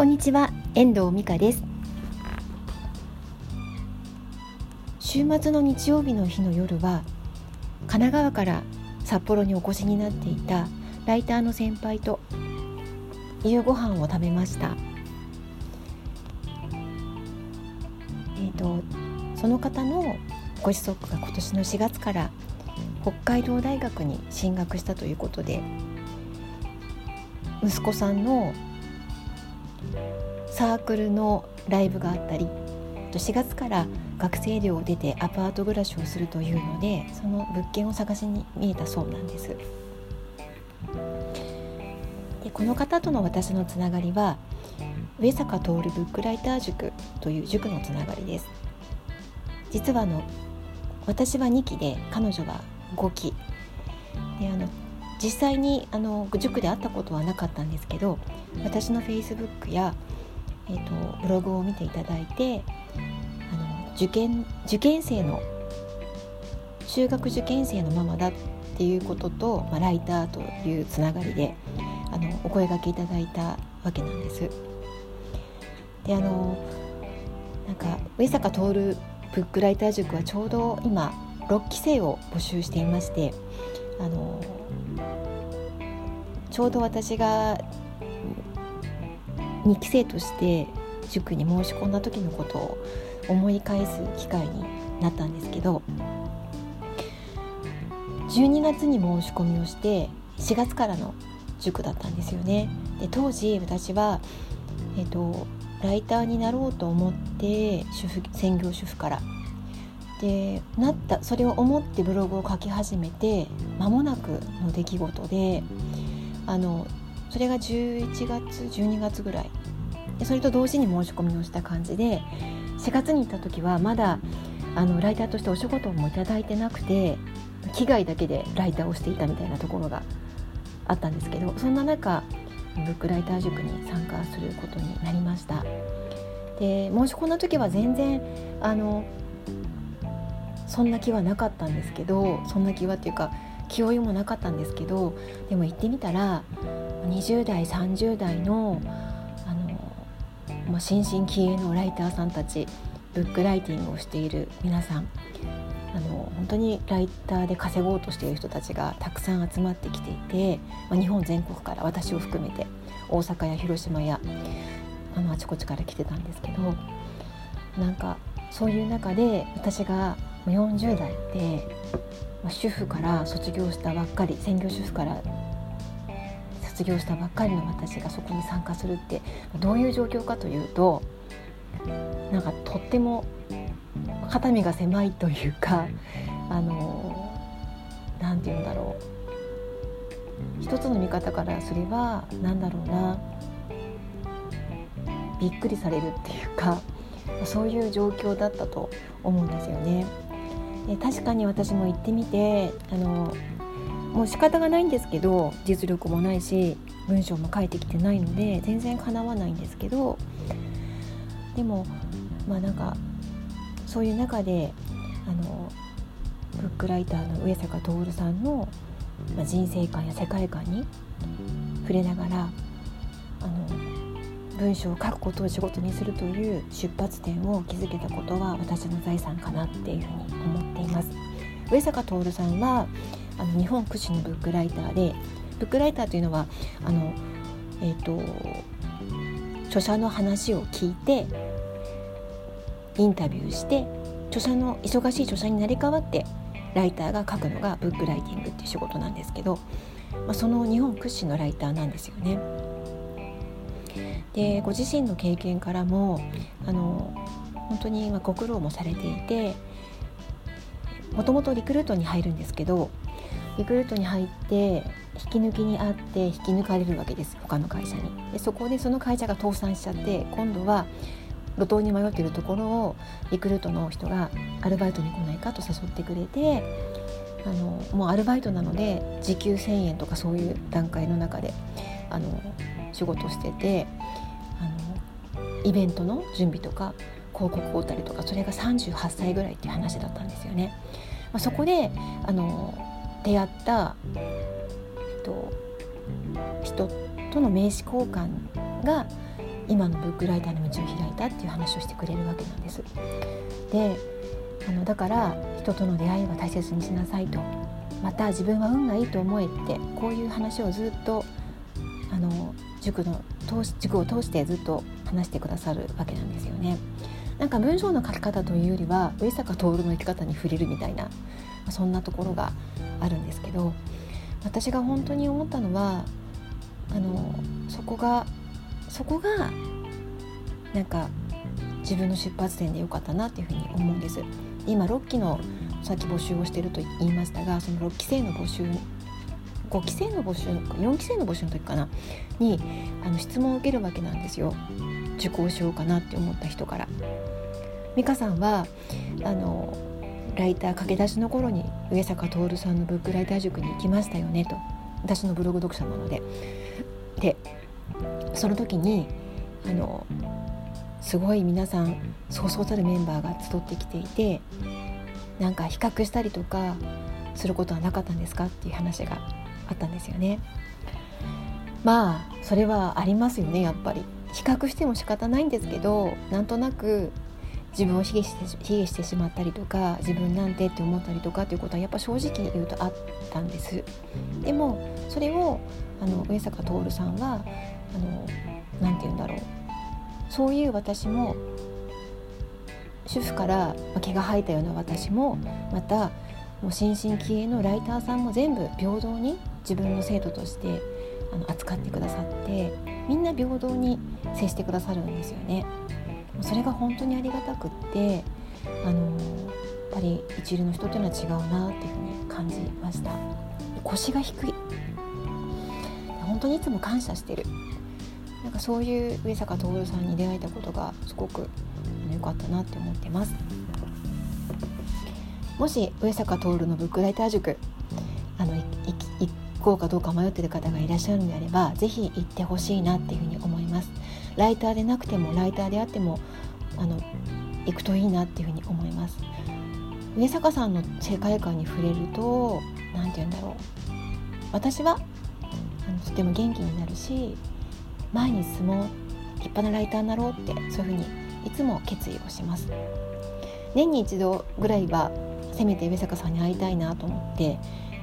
こんにちは遠藤美香です。週末の日曜日の日の夜は神奈川から札幌にお越しになっていたライターの先輩と夕ご飯を食べました。えっ、ー、とその方のご子息が今年の4月から北海道大学に進学したということで息子さんのサークルのライブがあったり4月から学生寮を出てアパート暮らしをするというのでその物件を探しに見えたそうなんです。でこの方との私のつながりは上坂徹ブックライター塾という塾のつながりです。実はあの私は2期で彼女は5期。であの実際にあの塾で会ったことはなかったんですけど私のフェイスブックや、えーと、ブログを見ていただいてあの受験受験生の中学受験生のママだっていうことと、まあ、ライターというつながりであのお声がけいただいたわけなんです。であのなんか上坂徹ブックライター塾はちょうど今6期生を募集していましてあのちょうど私が2期生として塾に申し込んだ時のことを思い返す機会になったんですけど12月に申し込みをして4月からの塾だったんですよね。で当時私は、えーと、ライターになろうと思って主婦専業主婦からでなったそれを思ってブログを書き始めて間もなくの出来事であのそれが11月12月ぐらい。でそれと同時に申し込みをした感じで4月に行った時はまだあのライターとしてお仕事もいいてなくて危害だけでライターをしていたみたいなところがあったんですけどそんな中ブックライター塾に参加することになりました。で申し込んだ時は全然あのそんな気はなかったんですけどそんな気はっていうか気負いもなかったんですけどでも行ってみたら20代30代のあの、まあ、新進気鋭のライターさんたちブックライティングをしている皆さん。あの本当にライターで稼ごうとしている人たちがたくさん集まってきていて、まあ、日本全国から私を含めて大阪や広島やあのあちこちから来てたんですけどなんかそういう中で私が40代で、ま、主婦から卒業したばっかり専業主婦から卒業したばっかりの私がそこに参加するってどういう状況かというとなんかとっても肩身が狭いというかあの何て言うんだろう。一つの見方からすれば何だろうな。びっくりされるっていうかそういう状況だったと思うんですよね。で確かに私も行ってみてあのもう仕方がないんですけど実力もないし文章も書いてきてないので全然かなわないんですけどでもまあなんかそういう中であのブックライターの上坂徹さんの、まあ、人生観や世界観に触れながらあの文章を書くことを仕事にするという出発点を築けたことは私の財産かなっていうふうに思っています。上坂徹さんはあの日本屈指のブックライターでブックライターというのはあの、えーと、著者の話を聞いてインタビューして著者の忙しい著者になり代わってライターが書くのがブックライティングっていう仕事なんですけど、まあ、その日本屈指のライターなんですよね。でご自身の経験からもあの本当にご苦労もされていてもともとリクルートに入るんですけどリクルートに入って引き抜きにあって引き抜かれるわけです他の会社にでそこでその会社が倒産しちゃって今度は路頭に迷っているところをリクルートの人がアルバイトに来ないかと誘ってくれてあのもうアルバイトなので時給1,000円とかそういう段階の中であの仕事しててあのイベントの準備とか広告を打ったりとかそれが38歳ぐらいっていう話だったんですよね。まあ、そこであの出会った、えっと、人との名刺交換が今のブックライターの道を開いたっていう話をしてくれるわけなんです。であのだから人との出会いは大切にしなさいとまた自分は運がいいと思えってこういう話をずっとあの塾の通し塾を通してずっと話してくださるわけなんですよね。なんか文章の書き方というよりは上坂徹の生き方に触れるみたいなそんなところがあるんですけど私が本当に思ったのはあのそこがそこがなんか自分の出発点でよかったなっていうふうに思うんです。今6期のさっき募集をしていると言いましたがその6期生の募集5期生の募集4期生の募集の時かな？にあの質問を受けるわけなんですよ受講しようかなって思った人から。美香さんはあのライター駆け出しの頃に上坂徹さんのブックライター塾に行きましたよねと。私のブログ読者なので。でその時にあのすごい皆さんそうそうたるメンバーが集ってきていてなんか比較したりとかすることはなかったんですかっていう話があったんですよね。まあそれはありますよねやっぱり。比較しても仕方ないんですけどなんとなく自分を卑下して卑下してしまったりとか自分なんてって思ったりとかっていうことはやっぱ正直言うとあったんですでもそれをあの上坂徹さんはあのなて言うんだろうそういう私も主婦から毛が生えたような私もまたもう新進気鋭のライターさんも全部平等に自分の生徒としてあの扱ってくださってみんな平等に接してくださるんですよね。それが本当にありがたくってあのやっぱり一流の人っていうのは違うなっていうふうに感じました。腰が低い。本当にいつも感謝してる。なんかそういう上坂徹さんに出会えたことがすごく良かったなって思ってます。もし上坂徹のブックライター塾こうかどうか迷ってる方がいらっしゃるのであれば是非行ってほしいなっていうふうに思います。ライターでなくてもライターであってもあの行くといいなっていうふうに思います。上坂さんの世界観に触れると何て言うんだろう。私はあのとても元気になるし前に進もう立派なライターになろうってそういうふうにいつも決意をします。年に一度ぐらいはせめて上坂さんに会いたいなと思って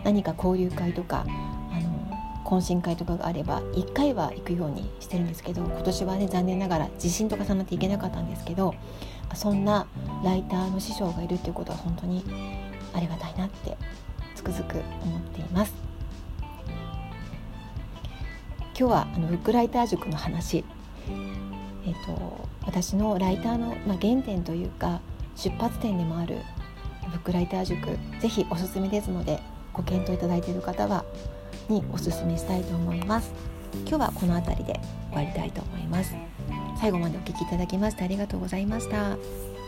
何か交流会とかあの懇親会とかがあれば1回は行くようにしてるんですけど今年はね残念ながら地震と重なっていけなかったんですけどそんなライターの師匠がいるっていうことは本当にありがたいなってつくづく思っています。今日はあのブックライター塾の話、えーと、私のライターの、まあ、原点というか出発点でもあるブックライター塾ぜひおすすめですのでご検討いただいている方はにおすすめしたいと思います。今日はこの辺りで終わりたいと思います。最後までお聴きいただきましてありがとうございました「